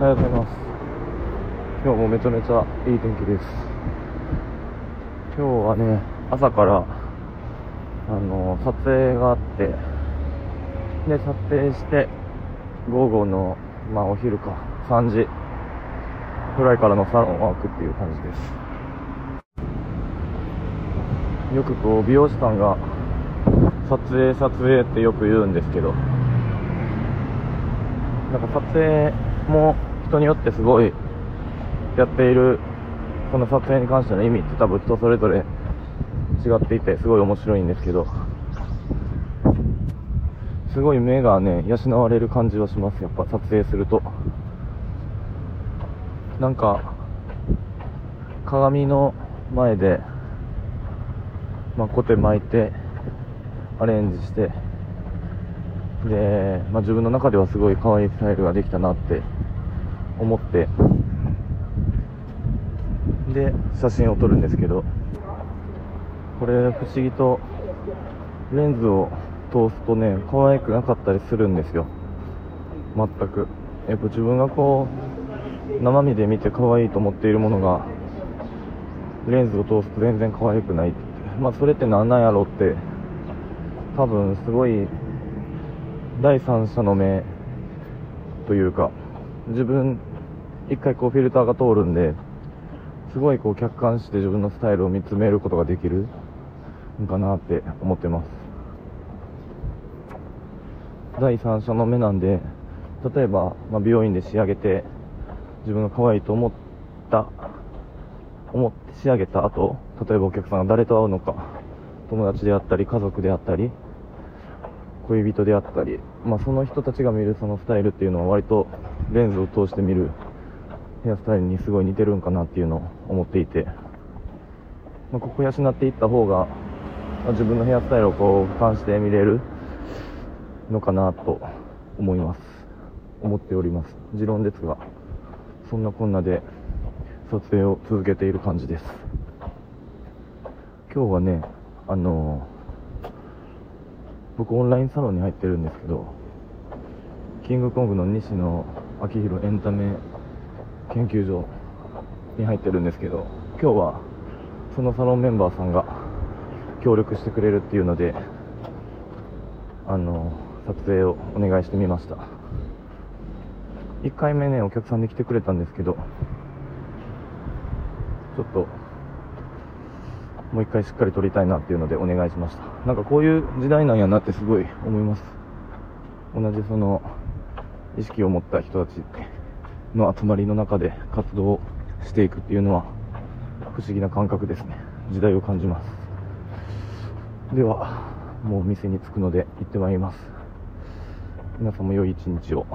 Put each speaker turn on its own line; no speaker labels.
おはようございます。今日もめちゃめちゃいい天気です。今日はね朝からあの撮影があってで撮影して午後のまあお昼か3時ぐらいからのサロンワークっていう感じです。よくこう美容師さんが撮影撮影ってよく言うんですけどなんか撮影も人によってすごいやっているその撮影に関しての意味って多分人それぞれ違っていてすごい面白いんですけどすごい目がね養われる感じはします。やっぱ撮影すると。なんか鏡の前でまあ、コテ巻いてアレンジしてで、まあ、自分の中ではすごい可愛いスタイルができたなって思って。で写真を撮るんですけど。これ不思議とレンズを通すとね可愛くなかったりするんですよ。全く。やっぱ自分がこう生身で見て可愛いと思っているものがレンズを通すと全然可愛くないまあそれって何なんやろって多分すごい第三者の目というか自分一回こうフィルターが通るんですごいこう客観して自分のスタイルを見つめることができるんかなって思ってます。第三者の目なんで例えば、まあ、美容院で仕上げて自分が可愛いと思った思って仕上げた後例えばお客さんが誰と会うのか友達であったり家族であったり恋人であったり、まあ、その人たちが見るそのスタイルっていうのは割とレンズを通して見るヘアスタイルにすごい似てるんかなっていうのを思っていて、まあ、ここ養っていった方が、まあ、自分のヘアスタイルをこう俯瞰して見れるのかなと思います。思っております。持論ですがそんなこんなで撮影を続けている感じです。今日はねあのー僕オンラインサロンに入ってるんですけどキングコングの西野昭弘エンタメ研究所に入ってるんですけど今日はそのサロンメンバーさんが協力してくれるっていうのであの撮影をお願いしてみました。1回目ねお客さんで来てくれたんですけどちょっともう一回しっかり撮りたいなっていうのでお願いしました。なんかこういう時代なんやなってすごい思います。同じその意識を持った人たちの集まりの中で活動していくっていうのは不思議な感覚ですね。時代を感じます。ではもう店に着くので行ってまいります。皆さんも良い一日を。